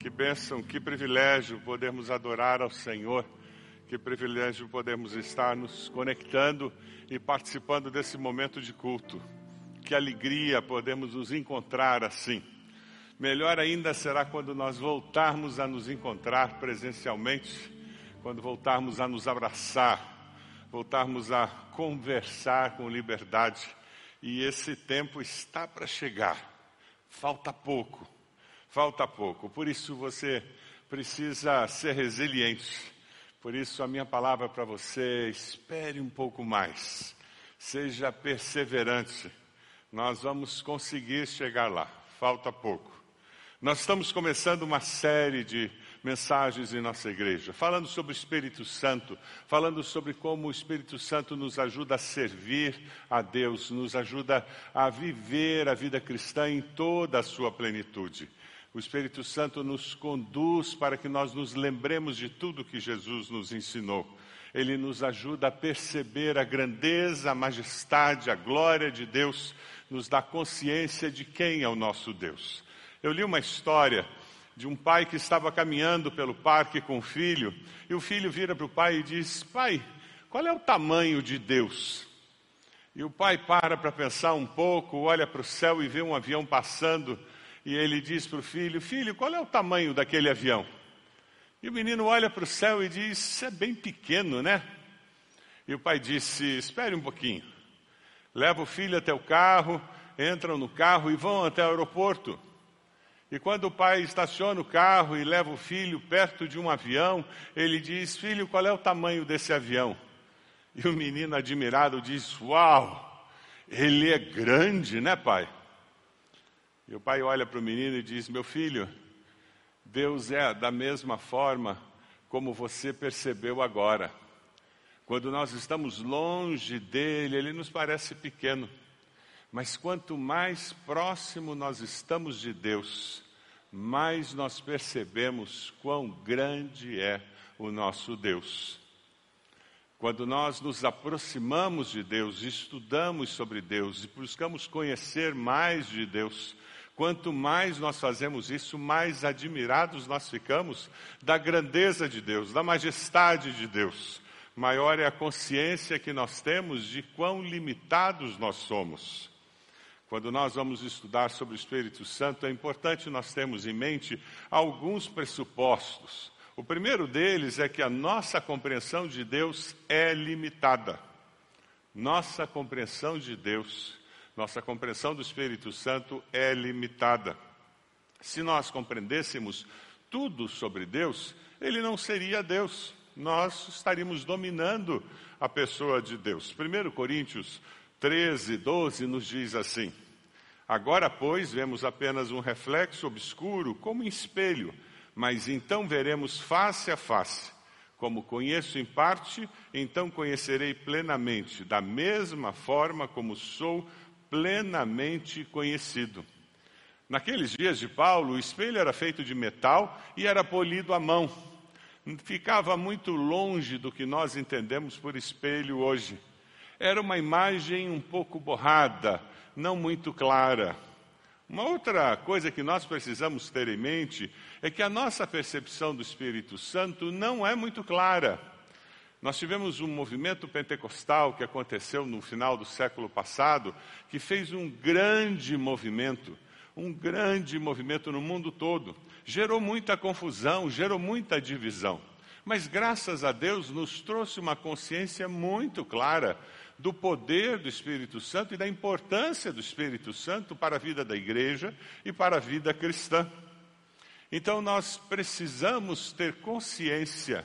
Que bênção, que privilégio podermos adorar ao Senhor, que privilégio podermos estar nos conectando e participando desse momento de culto. Que alegria podemos nos encontrar assim. Melhor ainda será quando nós voltarmos a nos encontrar presencialmente, quando voltarmos a nos abraçar, voltarmos a conversar com liberdade. E esse tempo está para chegar. Falta pouco falta pouco. Por isso você precisa ser resiliente. Por isso a minha palavra para você, espere um pouco mais. Seja perseverante. Nós vamos conseguir chegar lá. Falta pouco. Nós estamos começando uma série de mensagens em nossa igreja, falando sobre o Espírito Santo, falando sobre como o Espírito Santo nos ajuda a servir a Deus, nos ajuda a viver a vida cristã em toda a sua plenitude. O Espírito Santo nos conduz para que nós nos lembremos de tudo que Jesus nos ensinou. Ele nos ajuda a perceber a grandeza, a majestade, a glória de Deus, nos dá consciência de quem é o nosso Deus. Eu li uma história de um pai que estava caminhando pelo parque com o filho, e o filho vira para o pai e diz: Pai, qual é o tamanho de Deus? E o pai para para pensar um pouco, olha para o céu e vê um avião passando e ele diz para o filho: Filho, qual é o tamanho daquele avião? E o menino olha para o céu e diz: Isso é bem pequeno, né? E o pai disse: Espere um pouquinho. Leva o filho até o carro, entram no carro e vão até o aeroporto. E quando o pai estaciona o carro e leva o filho perto de um avião, ele diz: Filho, qual é o tamanho desse avião? E o menino admirado diz: Uau, ele é grande, né, pai? E o pai olha para o menino e diz: Meu filho, Deus é da mesma forma como você percebeu agora. Quando nós estamos longe dele, ele nos parece pequeno. Mas quanto mais próximo nós estamos de Deus, mais nós percebemos quão grande é o nosso Deus. Quando nós nos aproximamos de Deus, estudamos sobre Deus e buscamos conhecer mais de Deus, Quanto mais nós fazemos isso, mais admirados nós ficamos da grandeza de Deus, da majestade de Deus. Maior é a consciência que nós temos de quão limitados nós somos. Quando nós vamos estudar sobre o Espírito Santo, é importante nós termos em mente alguns pressupostos. O primeiro deles é que a nossa compreensão de Deus é limitada. Nossa compreensão de Deus nossa compreensão do Espírito Santo é limitada. Se nós compreendêssemos tudo sobre Deus, ele não seria Deus. Nós estaríamos dominando a pessoa de Deus. 1 Coríntios 13, 12 nos diz assim: Agora, pois, vemos apenas um reflexo obscuro, como em espelho, mas então veremos face a face. Como conheço em parte, então conhecerei plenamente, da mesma forma como sou plenamente conhecido. Naqueles dias de Paulo, o espelho era feito de metal e era polido à mão. Ficava muito longe do que nós entendemos por espelho hoje. Era uma imagem um pouco borrada, não muito clara. Uma outra coisa que nós precisamos ter em mente é que a nossa percepção do Espírito Santo não é muito clara. Nós tivemos um movimento pentecostal que aconteceu no final do século passado, que fez um grande movimento, um grande movimento no mundo todo. Gerou muita confusão, gerou muita divisão. Mas graças a Deus nos trouxe uma consciência muito clara do poder do Espírito Santo e da importância do Espírito Santo para a vida da igreja e para a vida cristã. Então nós precisamos ter consciência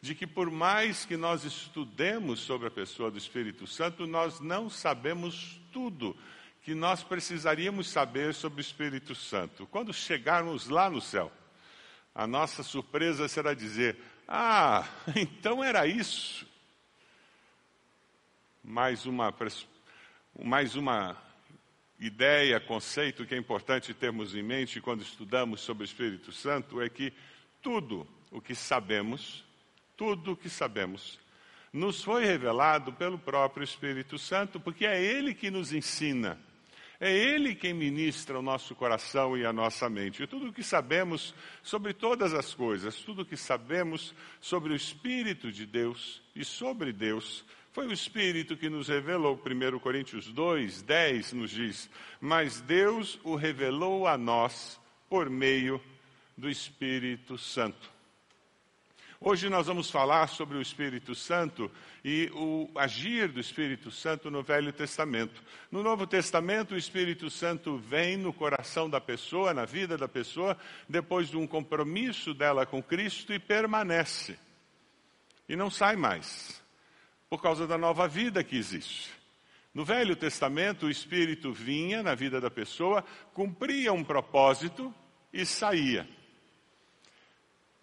de que por mais que nós estudemos sobre a pessoa do Espírito Santo, nós não sabemos tudo que nós precisaríamos saber sobre o Espírito Santo. Quando chegarmos lá no céu, a nossa surpresa será dizer: Ah, então era isso. Mais uma, mais uma ideia, conceito que é importante termos em mente quando estudamos sobre o Espírito Santo é que tudo o que sabemos tudo o que sabemos, nos foi revelado pelo próprio Espírito Santo, porque é Ele que nos ensina. É Ele quem ministra o nosso coração e a nossa mente. E tudo o que sabemos sobre todas as coisas, tudo o que sabemos sobre o Espírito de Deus e sobre Deus, foi o Espírito que nos revelou. 1 Coríntios 2, 10 nos diz: Mas Deus o revelou a nós por meio do Espírito Santo. Hoje nós vamos falar sobre o Espírito Santo e o agir do Espírito Santo no Velho Testamento. No Novo Testamento, o Espírito Santo vem no coração da pessoa, na vida da pessoa, depois de um compromisso dela com Cristo e permanece. E não sai mais, por causa da nova vida que existe. No Velho Testamento, o Espírito vinha na vida da pessoa, cumpria um propósito e saía.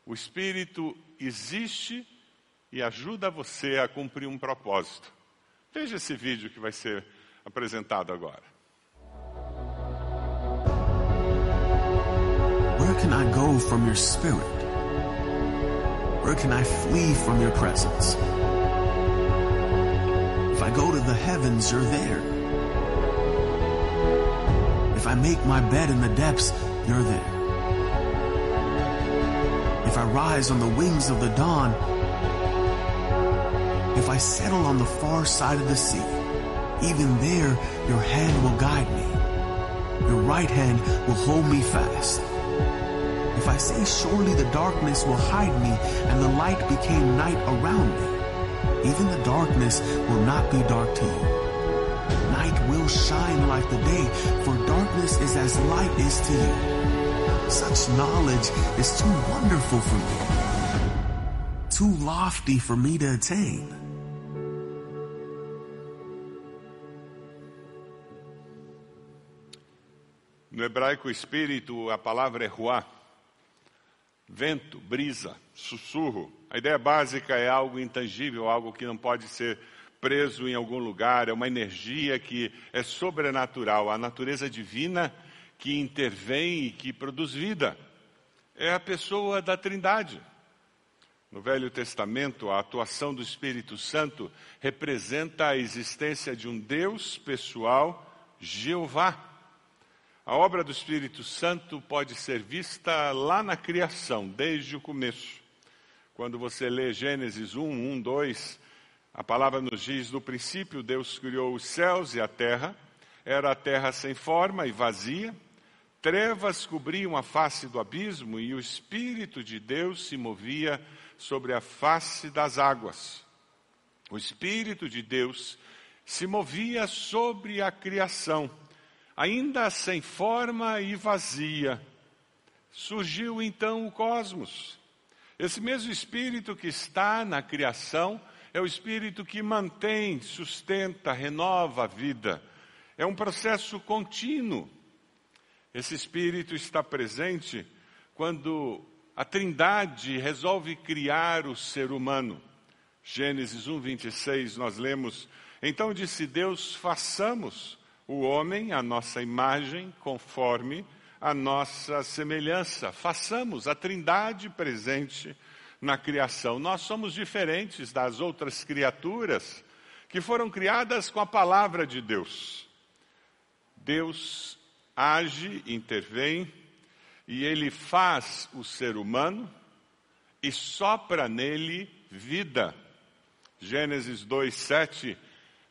O Espírito existe e ajuda você a cumprir um propósito. Veja esse vídeo que vai ser apresentado agora. Where can I go from your spirit? Where can I flee from your presence? If I go to the heavens, you're there. If I make my bed in the depths, you're there. If I rise on the wings of the dawn, if I settle on the far side of the sea, even there your hand will guide me. Your right hand will hold me fast. If I say surely the darkness will hide me and the light became night around me, even the darkness will not be dark to you. Night will shine like the day, for darkness is as light is to you. Such knowledge is too wonderful for me, too lofty for me to attain. No hebraico espírito, a palavra é ruá, vento, brisa, sussurro. A ideia básica é algo intangível, algo que não pode ser preso em algum lugar, é uma energia que é sobrenatural, a natureza divina que intervém e que produz vida. É a pessoa da Trindade. No Velho Testamento, a atuação do Espírito Santo representa a existência de um Deus pessoal, Jeová. A obra do Espírito Santo pode ser vista lá na criação, desde o começo. Quando você lê Gênesis 1, 1, 2, a palavra nos diz: no princípio Deus criou os céus e a terra, era a terra sem forma e vazia, trevas cobriam a face do abismo e o Espírito de Deus se movia sobre a face das águas. O Espírito de Deus se movia sobre a criação ainda sem forma e vazia, surgiu então o cosmos. Esse mesmo espírito que está na criação é o espírito que mantém, sustenta, renova a vida. É um processo contínuo. Esse espírito está presente quando a Trindade resolve criar o ser humano. Gênesis 1, 26, nós lemos: Então disse Deus: façamos o homem a nossa imagem, conforme a nossa semelhança. Façamos a trindade presente na criação. Nós somos diferentes das outras criaturas que foram criadas com a palavra de Deus. Deus age, intervém, e ele faz o ser humano e sopra nele vida. Gênesis 2:7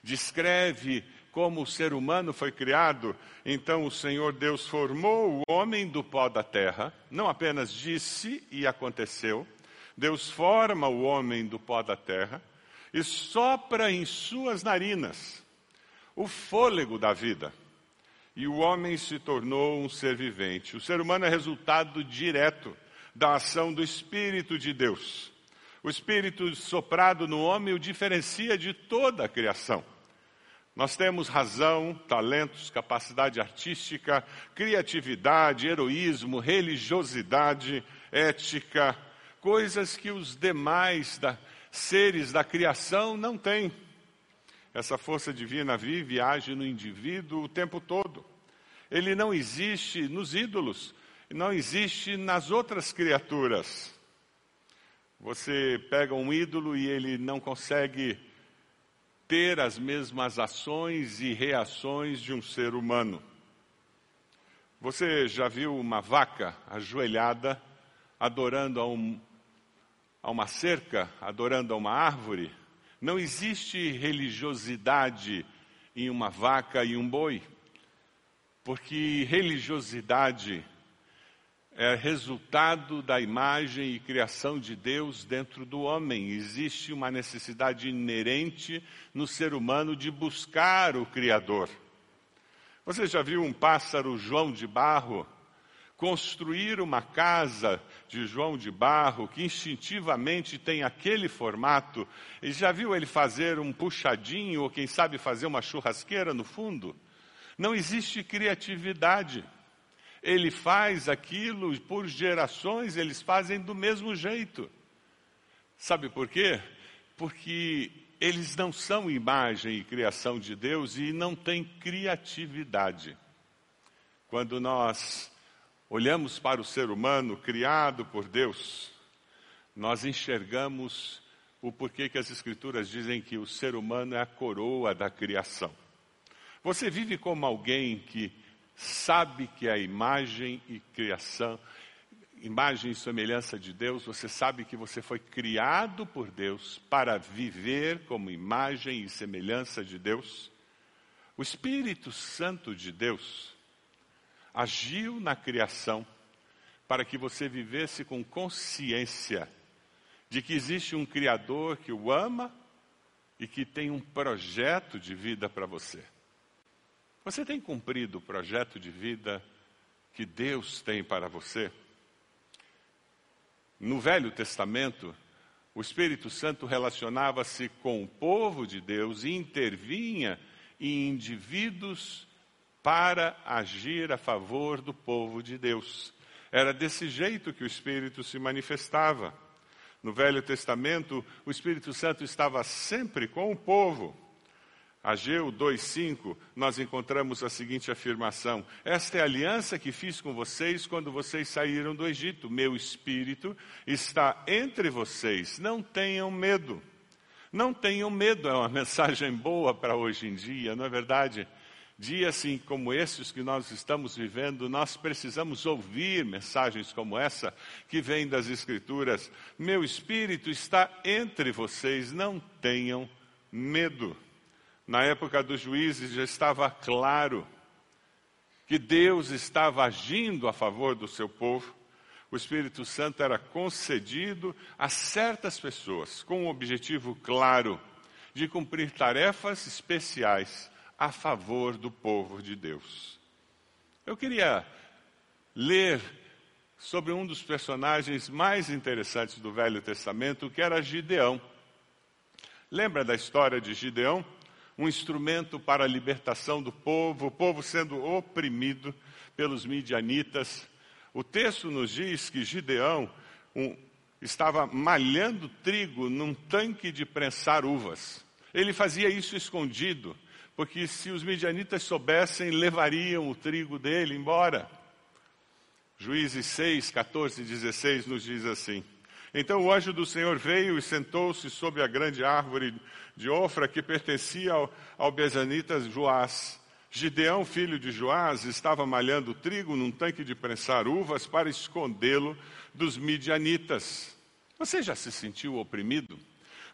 descreve como o ser humano foi criado, então o Senhor Deus formou o homem do pó da terra, não apenas disse e aconteceu, Deus forma o homem do pó da terra e sopra em suas narinas o fôlego da vida. E o homem se tornou um ser vivente. O ser humano é resultado direto da ação do Espírito de Deus. O Espírito soprado no homem o diferencia de toda a criação. Nós temos razão, talentos, capacidade artística, criatividade, heroísmo, religiosidade, ética, coisas que os demais da, seres da criação não têm. Essa força divina vive e age no indivíduo o tempo todo. Ele não existe nos ídolos, não existe nas outras criaturas. Você pega um ídolo e ele não consegue ter as mesmas ações e reações de um ser humano. Você já viu uma vaca ajoelhada, adorando a, um, a uma cerca, adorando a uma árvore? Não existe religiosidade em uma vaca e um boi, porque religiosidade é resultado da imagem e criação de Deus dentro do homem. Existe uma necessidade inerente no ser humano de buscar o Criador. Você já viu um pássaro João de Barro construir uma casa de João de Barro que instintivamente tem aquele formato? E já viu ele fazer um puxadinho ou quem sabe fazer uma churrasqueira no fundo? Não existe criatividade. Ele faz aquilo por gerações, eles fazem do mesmo jeito. Sabe por quê? Porque eles não são imagem e criação de Deus e não têm criatividade. Quando nós olhamos para o ser humano criado por Deus, nós enxergamos o porquê que as Escrituras dizem que o ser humano é a coroa da criação. Você vive como alguém que sabe que a imagem e criação, imagem e semelhança de Deus, você sabe que você foi criado por Deus para viver como imagem e semelhança de Deus. O Espírito Santo de Deus agiu na criação para que você vivesse com consciência de que existe um Criador que o ama e que tem um projeto de vida para você. Você tem cumprido o projeto de vida que Deus tem para você? No Velho Testamento, o Espírito Santo relacionava-se com o povo de Deus e intervinha em indivíduos para agir a favor do povo de Deus. Era desse jeito que o Espírito se manifestava. No Velho Testamento, o Espírito Santo estava sempre com o povo. Ageu 2,5, nós encontramos a seguinte afirmação: Esta é a aliança que fiz com vocês quando vocês saíram do Egito. Meu espírito está entre vocês. Não tenham medo. Não tenham medo, é uma mensagem boa para hoje em dia, não é verdade? Dias assim como esses que nós estamos vivendo, nós precisamos ouvir mensagens como essa que vem das Escrituras. Meu espírito está entre vocês, não tenham medo. Na época dos juízes já estava claro que Deus estava agindo a favor do seu povo. O Espírito Santo era concedido a certas pessoas com o objetivo claro de cumprir tarefas especiais a favor do povo de Deus. Eu queria ler sobre um dos personagens mais interessantes do Velho Testamento, que era Gideão. Lembra da história de Gideão? um instrumento para a libertação do povo, o povo sendo oprimido pelos midianitas. O texto nos diz que Gideão um, estava malhando trigo num tanque de prensar uvas. Ele fazia isso escondido, porque se os midianitas soubessem, levariam o trigo dele embora. Juízes 6, 14 e 16 nos diz assim: então o anjo do Senhor veio e sentou-se sobre a grande árvore de Ofra que pertencia ao, ao Bezanita Joás. Gideão, filho de Joás, estava malhando trigo num tanque de prensar uvas para escondê-lo dos midianitas. Você já se sentiu oprimido?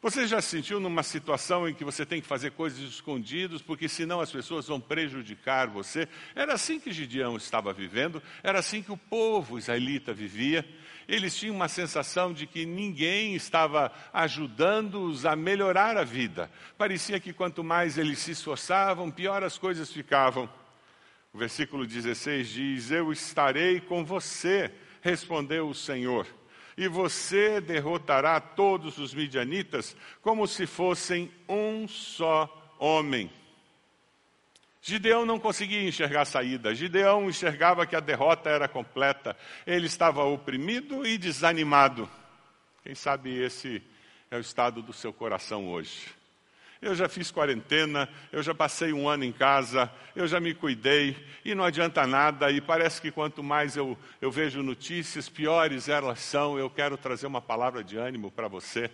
Você já se sentiu numa situação em que você tem que fazer coisas escondidas, porque senão as pessoas vão prejudicar você? Era assim que Gideão estava vivendo, era assim que o povo israelita vivia. Eles tinham uma sensação de que ninguém estava ajudando-os a melhorar a vida. Parecia que quanto mais eles se esforçavam, pior as coisas ficavam. O versículo 16 diz: Eu estarei com você, respondeu o Senhor e você derrotará todos os midianitas como se fossem um só homem. Gideão não conseguia enxergar a saída. Gideão enxergava que a derrota era completa. Ele estava oprimido e desanimado. Quem sabe esse é o estado do seu coração hoje. Eu já fiz quarentena, eu já passei um ano em casa, eu já me cuidei e não adianta nada. E parece que quanto mais eu, eu vejo notícias, piores elas são. Eu quero trazer uma palavra de ânimo para você.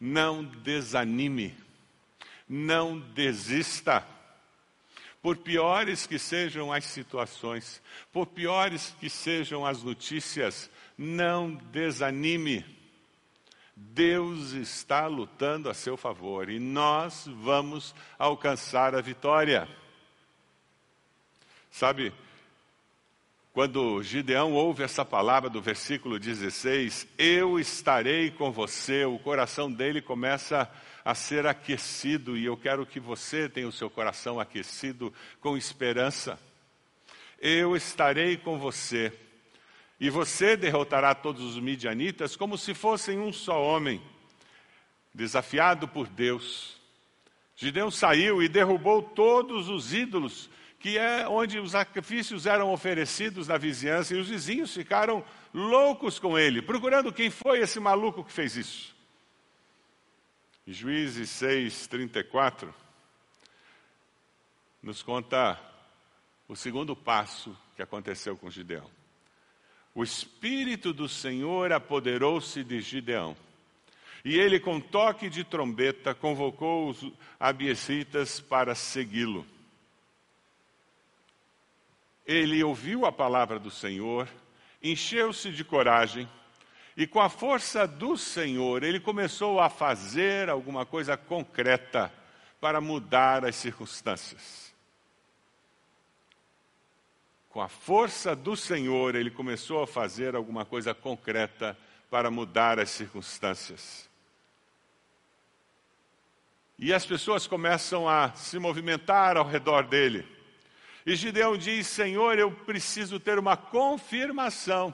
Não desanime, não desista, por piores que sejam as situações, por piores que sejam as notícias, não desanime. Deus está lutando a seu favor e nós vamos alcançar a vitória. Sabe, quando Gideão ouve essa palavra do versículo 16, eu estarei com você, o coração dele começa a ser aquecido e eu quero que você tenha o seu coração aquecido com esperança. Eu estarei com você e você derrotará todos os midianitas como se fossem um só homem, desafiado por Deus. Gideão saiu e derrubou todos os ídolos que é onde os sacrifícios eram oferecidos na vizinhança, e os vizinhos ficaram loucos com ele, procurando quem foi esse maluco que fez isso. Juízes 6, 34, nos conta o segundo passo que aconteceu com Gideão. O Espírito do Senhor apoderou-se de Gideão. E ele, com toque de trombeta, convocou os abiesitas para segui-lo. Ele ouviu a palavra do Senhor, encheu-se de coragem e, com a força do Senhor, ele começou a fazer alguma coisa concreta para mudar as circunstâncias. Com a força do Senhor, ele começou a fazer alguma coisa concreta para mudar as circunstâncias. E as pessoas começam a se movimentar ao redor dele. E Gideão diz: Senhor, eu preciso ter uma confirmação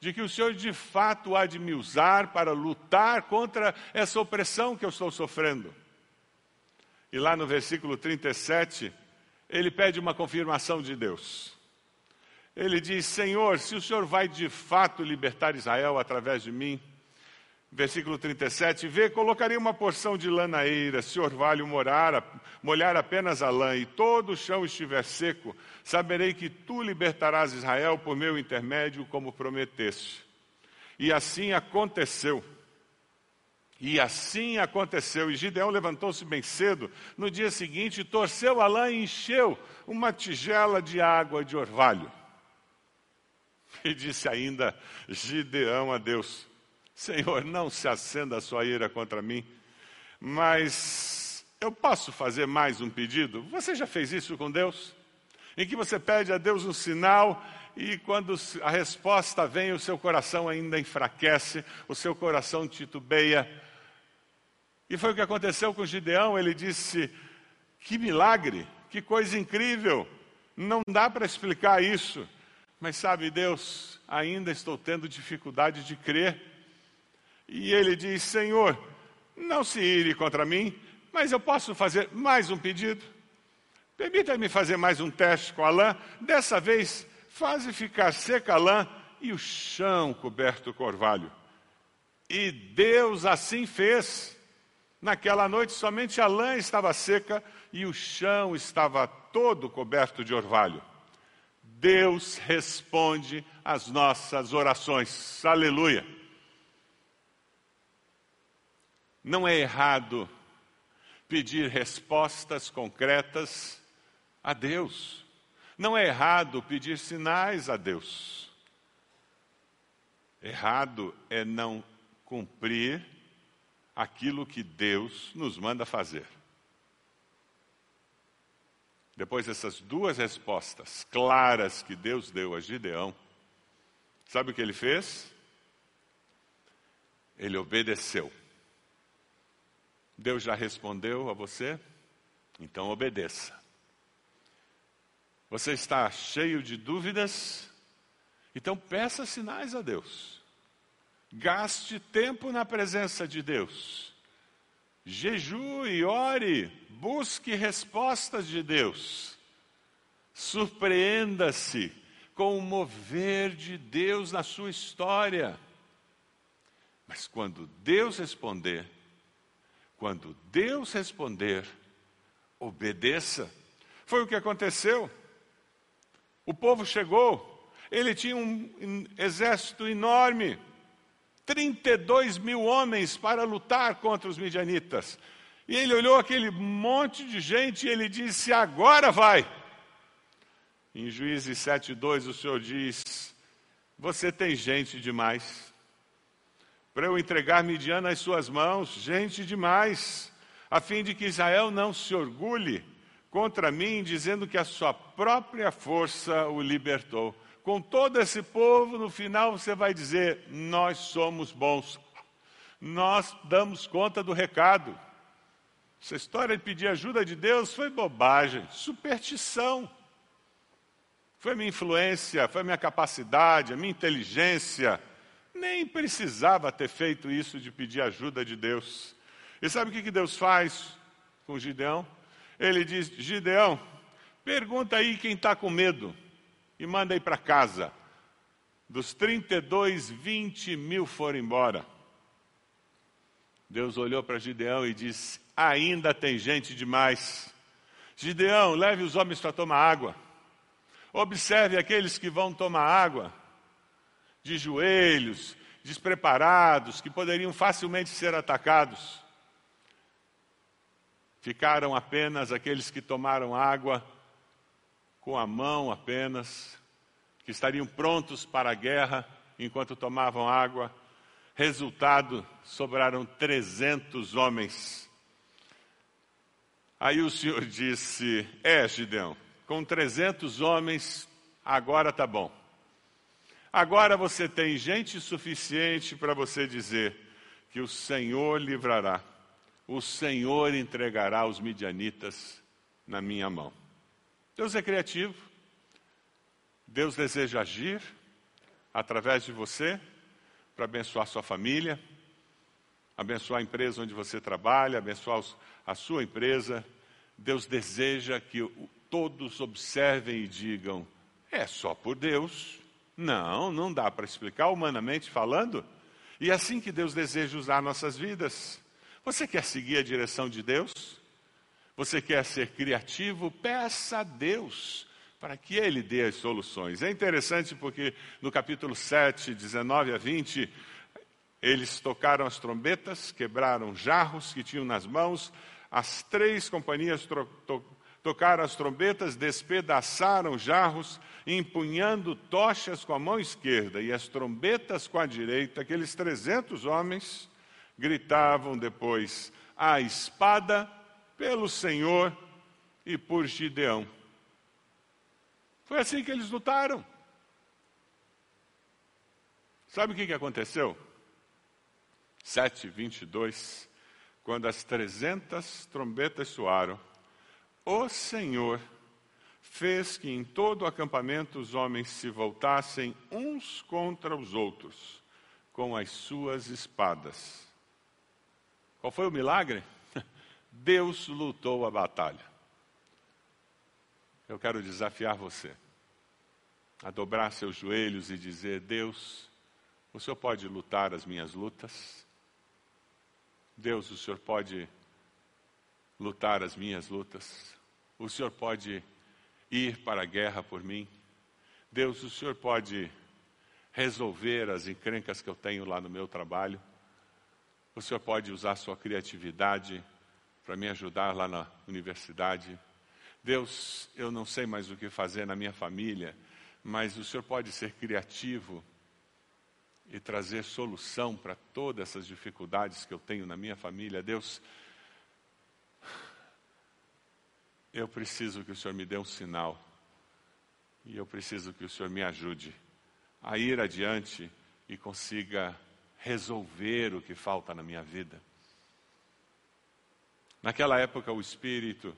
de que o Senhor de fato há de me usar para lutar contra essa opressão que eu estou sofrendo. E lá no versículo 37, ele pede uma confirmação de Deus. Ele diz: Senhor, se o Senhor vai de fato libertar Israel através de mim, Versículo 37, vê, colocarei uma porção de lã na eira, se orvalho morar, molhar apenas a lã, e todo o chão estiver seco, saberei que tu libertarás Israel por meu intermédio, como prometeste. E assim aconteceu. E assim aconteceu. E Gideão levantou-se bem cedo, no dia seguinte, torceu a lã e encheu uma tigela de água de orvalho. E disse ainda Gideão a Deus: Senhor, não se acenda a sua ira contra mim, mas eu posso fazer mais um pedido? Você já fez isso com Deus? Em que você pede a Deus um sinal e quando a resposta vem, o seu coração ainda enfraquece, o seu coração titubeia. E foi o que aconteceu com Gideão, ele disse: Que milagre, que coisa incrível, não dá para explicar isso. Mas sabe, Deus, ainda estou tendo dificuldade de crer. E ele diz: Senhor, não se ire contra mim, mas eu posso fazer mais um pedido. Permita-me fazer mais um teste com a lã. Dessa vez, faze ficar seca a lã e o chão coberto com orvalho. E Deus assim fez. Naquela noite, somente a lã estava seca e o chão estava todo coberto de orvalho. Deus responde às nossas orações. Aleluia. Não é errado pedir respostas concretas a Deus. Não é errado pedir sinais a Deus. Errado é não cumprir aquilo que Deus nos manda fazer. Depois dessas duas respostas claras que Deus deu a Gideão, sabe o que ele fez? Ele obedeceu. Deus já respondeu a você? Então obedeça. Você está cheio de dúvidas? Então peça sinais a Deus. Gaste tempo na presença de Deus. Jejue, ore, busque respostas de Deus. Surpreenda-se com o mover de Deus na sua história. Mas quando Deus responder, quando Deus responder, obedeça. Foi o que aconteceu. O povo chegou, ele tinha um exército enorme, 32 mil homens para lutar contra os midianitas. E ele olhou aquele monte de gente e ele disse: Agora vai, Em Juízes 7,2 o Senhor diz: Você tem gente demais. Para eu entregar Midian nas suas mãos, gente demais, a fim de que Israel não se orgulhe contra mim, dizendo que a sua própria força o libertou. Com todo esse povo, no final você vai dizer: Nós somos bons, nós damos conta do recado. Essa história de pedir ajuda de Deus foi bobagem, superstição. Foi minha influência, foi minha capacidade, a minha inteligência. Nem precisava ter feito isso de pedir ajuda de Deus. E sabe o que Deus faz com Gideão? Ele diz: Gideão, pergunta aí quem está com medo e manda aí para casa. Dos 32, 20 mil foram embora. Deus olhou para Gideão e disse: Ainda tem gente demais. Gideão, leve os homens para tomar água. Observe aqueles que vão tomar água, de joelhos, despreparados, que poderiam facilmente ser atacados. Ficaram apenas aqueles que tomaram água com a mão apenas, que estariam prontos para a guerra enquanto tomavam água. Resultado, sobraram 300 homens. Aí o Senhor disse: É, Gideão, com 300 homens, agora tá bom. Agora você tem gente suficiente para você dizer que o Senhor livrará, o Senhor entregará os midianitas na minha mão. Deus é criativo, Deus deseja agir através de você para abençoar sua família, abençoar a empresa onde você trabalha, abençoar a sua empresa. Deus deseja que todos observem e digam: é só por Deus. Não, não dá para explicar humanamente falando. E é assim que Deus deseja usar nossas vidas. Você quer seguir a direção de Deus? Você quer ser criativo? Peça a Deus para que Ele dê as soluções. É interessante porque no capítulo 7, 19 a 20, eles tocaram as trombetas, quebraram jarros que tinham nas mãos, as três companhias to tocaram as trombetas, despedaçaram jarros, empunhando tochas com a mão esquerda e as trombetas com a direita. Aqueles trezentos homens gritavam depois: A espada pelo Senhor e por Gideão. Foi assim que eles lutaram. Sabe o que, aconteceu? 7, 22, quando as trezentas trombetas soaram, o Senhor fez que em todo o acampamento os homens se voltassem uns contra os outros, com as suas espadas. Qual foi o milagre? Deus lutou a batalha. Eu quero desafiar você a dobrar seus joelhos e dizer: Deus, o Senhor pode lutar as minhas lutas? Deus, o Senhor pode lutar as minhas lutas? O Senhor pode ir para a guerra por mim? Deus, o Senhor pode resolver as encrencas que eu tenho lá no meu trabalho? O Senhor pode usar sua criatividade para me ajudar lá na universidade? Deus, eu não sei mais o que fazer na minha família, mas o Senhor pode ser criativo e trazer solução para todas essas dificuldades que eu tenho na minha família. Deus, eu preciso que o Senhor me dê um sinal e eu preciso que o Senhor me ajude a ir adiante e consiga resolver o que falta na minha vida. Naquela época, o Espírito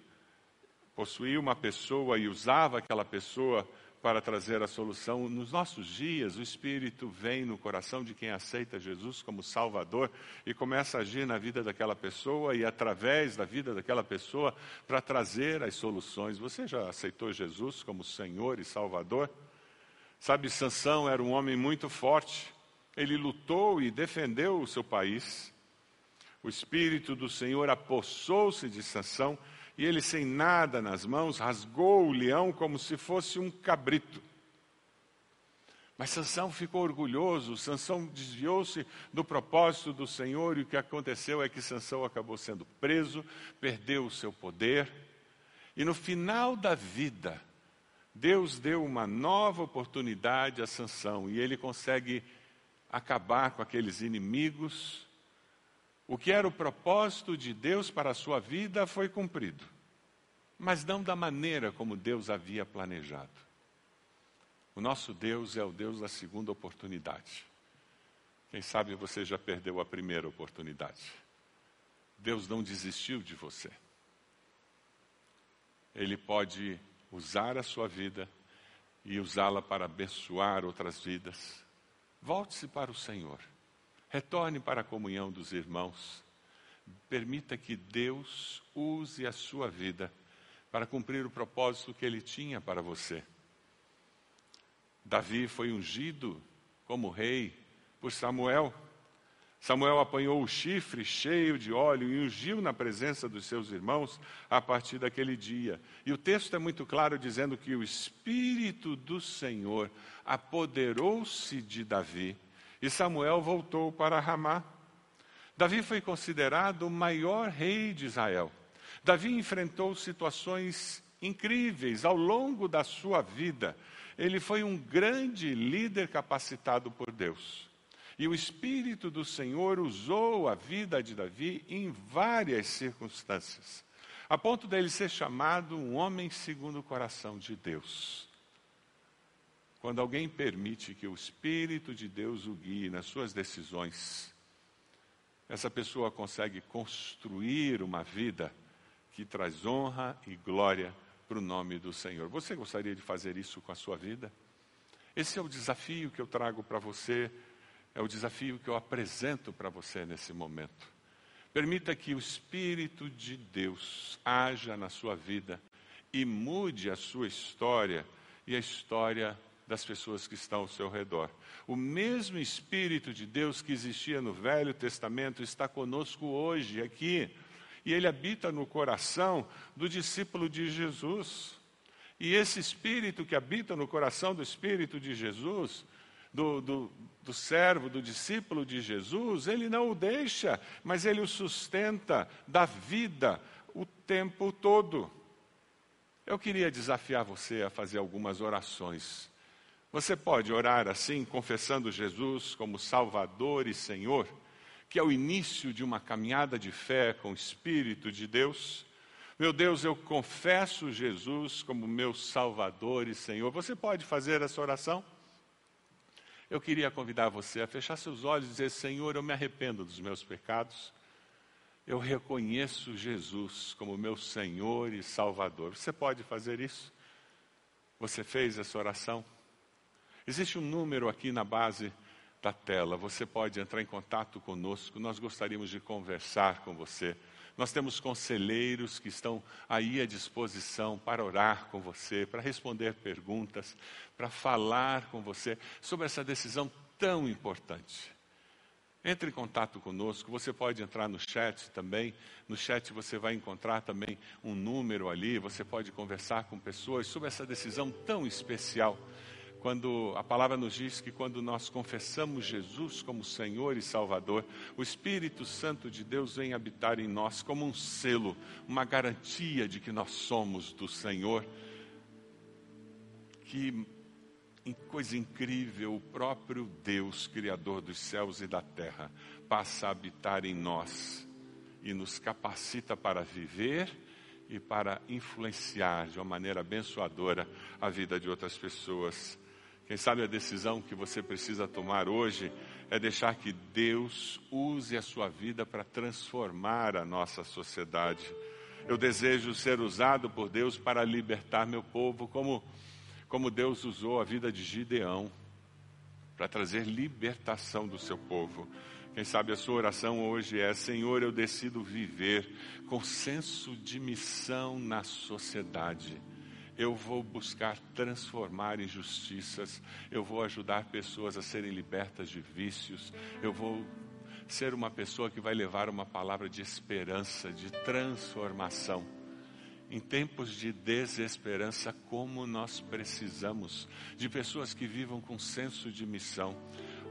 possuía uma pessoa e usava aquela pessoa para trazer a solução. Nos nossos dias, o Espírito vem no coração de quem aceita Jesus como Salvador e começa a agir na vida daquela pessoa e através da vida daquela pessoa para trazer as soluções. Você já aceitou Jesus como Senhor e Salvador? Sabe, Sansão era um homem muito forte. Ele lutou e defendeu o seu país. O Espírito do Senhor apossou-se de Sansão e ele, sem nada nas mãos, rasgou o leão como se fosse um cabrito. Mas Sansão ficou orgulhoso, Sansão desviou-se do propósito do Senhor e o que aconteceu é que Sansão acabou sendo preso, perdeu o seu poder e no final da vida Deus deu uma nova oportunidade a Sansão e ele consegue acabar com aqueles inimigos. O que era o propósito de Deus para a sua vida foi cumprido, mas não da maneira como Deus havia planejado. O nosso Deus é o Deus da segunda oportunidade. Quem sabe você já perdeu a primeira oportunidade. Deus não desistiu de você. Ele pode usar a sua vida e usá-la para abençoar outras vidas. Volte-se para o Senhor. Retorne para a comunhão dos irmãos. Permita que Deus use a sua vida para cumprir o propósito que ele tinha para você. Davi foi ungido como rei por Samuel. Samuel apanhou o chifre cheio de óleo e ungiu na presença dos seus irmãos a partir daquele dia. E o texto é muito claro dizendo que o Espírito do Senhor apoderou-se de Davi e Samuel voltou para Ramá. Davi foi considerado o maior rei de Israel. Davi enfrentou situações incríveis ao longo da sua vida. Ele foi um grande líder capacitado por Deus. E o Espírito do Senhor usou a vida de Davi em várias circunstâncias, a ponto dele ser chamado um homem segundo o coração de Deus. Quando alguém permite que o Espírito de Deus o guie nas suas decisões, essa pessoa consegue construir uma vida que traz honra e glória para o nome do Senhor. Você gostaria de fazer isso com a sua vida? Esse é o desafio que eu trago para você é o desafio que eu apresento para você nesse momento. Permita que o Espírito de Deus haja na sua vida e mude a sua história e a história das pessoas que estão ao seu redor. O mesmo Espírito de Deus que existia no Velho Testamento está conosco hoje aqui. E ele habita no coração do discípulo de Jesus. E esse Espírito que habita no coração do Espírito de Jesus do, do, do servo, do discípulo de Jesus, ele não o deixa, mas ele o sustenta da vida o tempo todo. Eu queria desafiar você a fazer algumas orações. Você pode orar assim, confessando Jesus como Salvador e Senhor, que é o início de uma caminhada de fé com o Espírito de Deus. Meu Deus, eu confesso Jesus como meu Salvador e Senhor. Você pode fazer essa oração? Eu queria convidar você a fechar seus olhos e dizer: Senhor, eu me arrependo dos meus pecados. Eu reconheço Jesus como meu Senhor e Salvador. Você pode fazer isso? Você fez essa oração? Existe um número aqui na base da tela. Você pode entrar em contato conosco. Nós gostaríamos de conversar com você. Nós temos conselheiros que estão aí à disposição para orar com você, para responder perguntas, para falar com você sobre essa decisão tão importante. Entre em contato conosco, você pode entrar no chat também. No chat você vai encontrar também um número ali, você pode conversar com pessoas sobre essa decisão tão especial quando a palavra nos diz que quando nós confessamos Jesus como Senhor e Salvador, o Espírito Santo de Deus vem habitar em nós como um selo, uma garantia de que nós somos do Senhor. Que coisa incrível, o próprio Deus, Criador dos céus e da terra, passa a habitar em nós e nos capacita para viver e para influenciar de uma maneira abençoadora a vida de outras pessoas. Quem sabe a decisão que você precisa tomar hoje é deixar que Deus use a sua vida para transformar a nossa sociedade. Eu desejo ser usado por Deus para libertar meu povo, como, como Deus usou a vida de Gideão, para trazer libertação do seu povo. Quem sabe a sua oração hoje é: Senhor, eu decido viver com senso de missão na sociedade eu vou buscar transformar injustiças, eu vou ajudar pessoas a serem libertas de vícios, eu vou ser uma pessoa que vai levar uma palavra de esperança, de transformação. Em tempos de desesperança, como nós precisamos de pessoas que vivam com senso de missão.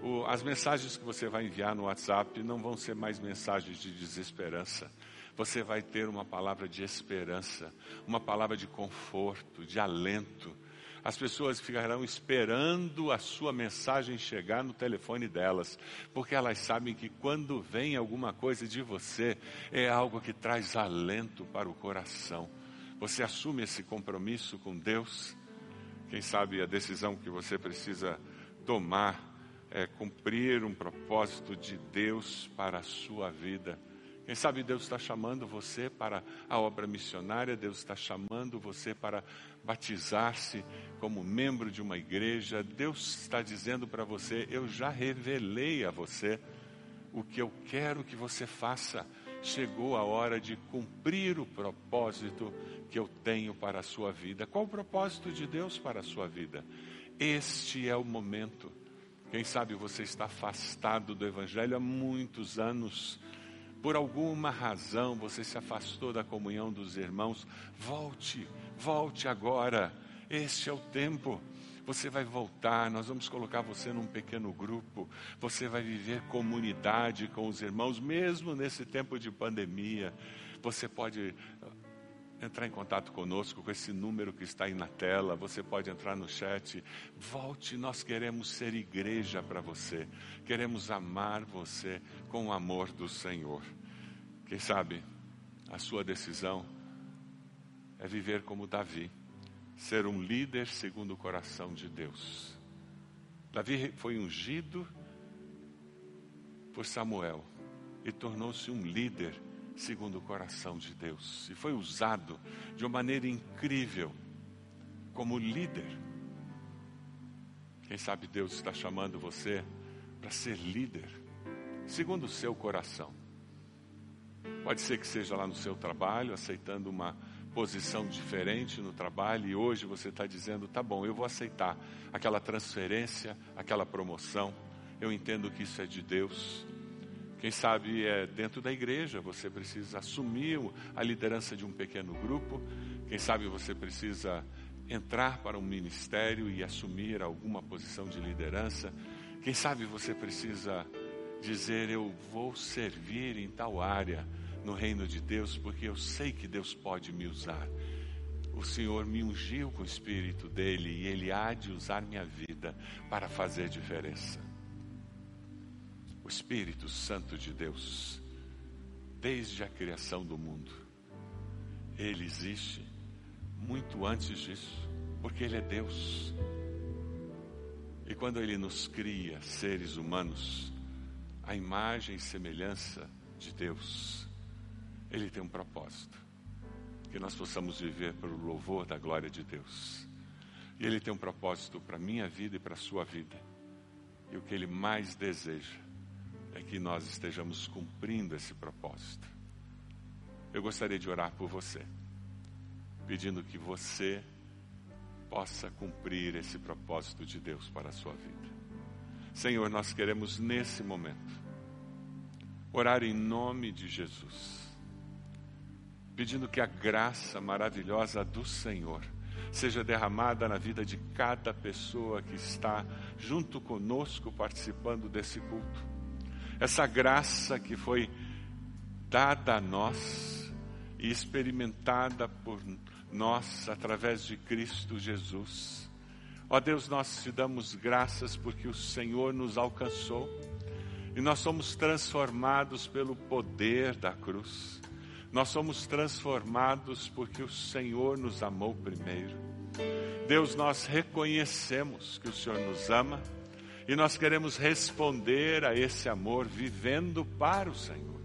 O, as mensagens que você vai enviar no WhatsApp não vão ser mais mensagens de desesperança você vai ter uma palavra de esperança, uma palavra de conforto, de alento. As pessoas ficarão esperando a sua mensagem chegar no telefone delas, porque elas sabem que quando vem alguma coisa de você, é algo que traz alento para o coração. Você assume esse compromisso com Deus? Quem sabe a decisão que você precisa tomar é cumprir um propósito de Deus para a sua vida. Quem sabe Deus está chamando você para a obra missionária, Deus está chamando você para batizar-se como membro de uma igreja. Deus está dizendo para você: Eu já revelei a você o que eu quero que você faça. Chegou a hora de cumprir o propósito que eu tenho para a sua vida. Qual o propósito de Deus para a sua vida? Este é o momento. Quem sabe você está afastado do Evangelho há muitos anos por alguma razão você se afastou da comunhão dos irmãos, volte, volte agora. Este é o tempo. Você vai voltar, nós vamos colocar você num pequeno grupo. Você vai viver comunidade com os irmãos, mesmo nesse tempo de pandemia. Você pode entrar em contato conosco com esse número que está aí na tela. Você pode entrar no chat. Volte, nós queremos ser igreja para você. Queremos amar você com o amor do Senhor. Quem sabe a sua decisão é viver como Davi, ser um líder segundo o coração de Deus. Davi foi ungido por Samuel e tornou-se um líder segundo o coração de Deus. E foi usado de uma maneira incrível como líder. Quem sabe Deus está chamando você para ser líder segundo o seu coração. Pode ser que seja lá no seu trabalho, aceitando uma posição diferente no trabalho e hoje você está dizendo: tá bom, eu vou aceitar aquela transferência, aquela promoção. Eu entendo que isso é de Deus. Quem sabe é dentro da igreja, você precisa assumir a liderança de um pequeno grupo. Quem sabe você precisa entrar para um ministério e assumir alguma posição de liderança. Quem sabe você precisa dizer: Eu vou servir em tal área no reino de Deus, porque eu sei que Deus pode me usar. O Senhor me ungiu com o Espírito dele e ele há de usar minha vida para fazer diferença. O Espírito Santo de Deus, desde a criação do mundo, ele existe muito antes disso, porque ele é Deus. E quando ele nos cria, seres humanos, a imagem e semelhança de Deus, ele tem um propósito. Que nós possamos viver pelo louvor da glória de Deus. E Ele tem um propósito para a minha vida e para a sua vida. E o que Ele mais deseja é que nós estejamos cumprindo esse propósito. Eu gostaria de orar por você, pedindo que você possa cumprir esse propósito de Deus para a sua vida. Senhor, nós queremos nesse momento orar em nome de Jesus pedindo que a graça maravilhosa do Senhor seja derramada na vida de cada pessoa que está junto conosco participando desse culto. Essa graça que foi dada a nós e experimentada por nós através de Cristo Jesus. Ó Deus, nós te damos graças porque o Senhor nos alcançou e nós somos transformados pelo poder da cruz. Nós somos transformados porque o Senhor nos amou primeiro. Deus, nós reconhecemos que o Senhor nos ama e nós queremos responder a esse amor vivendo para o Senhor.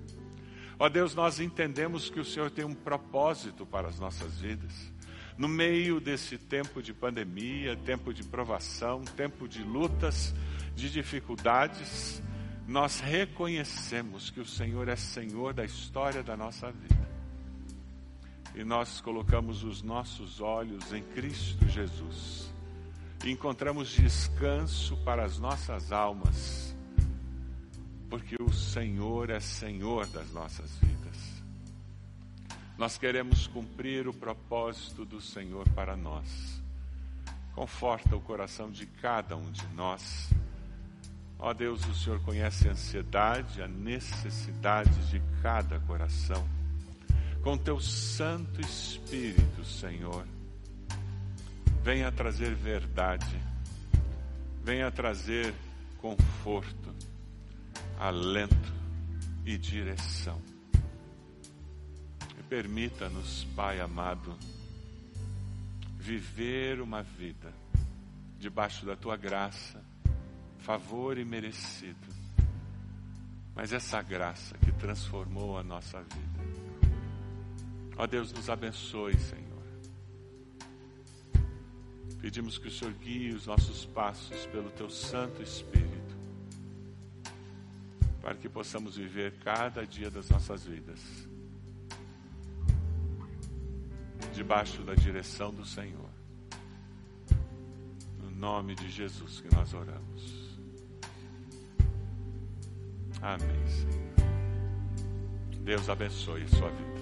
Ó Deus, nós entendemos que o Senhor tem um propósito para as nossas vidas. No meio desse tempo de pandemia, tempo de provação, tempo de lutas, de dificuldades, nós reconhecemos que o Senhor é Senhor da história da nossa vida. E nós colocamos os nossos olhos em Cristo Jesus. Encontramos descanso para as nossas almas, porque o Senhor é Senhor das nossas vidas. Nós queremos cumprir o propósito do Senhor para nós. Conforta o coração de cada um de nós Ó Deus, o Senhor conhece a ansiedade, a necessidade de cada coração. Com teu Santo Espírito, Senhor, venha trazer verdade, venha trazer conforto, alento e direção. E permita-nos, Pai amado, viver uma vida debaixo da tua graça, favor e merecido. Mas essa graça que transformou a nossa vida. Ó Deus, nos abençoe, Senhor. Pedimos que o Senhor guie os nossos passos pelo teu Santo Espírito, para que possamos viver cada dia das nossas vidas debaixo da direção do Senhor. No nome de Jesus que nós oramos. Amém, Senhor. Deus abençoe sua vida.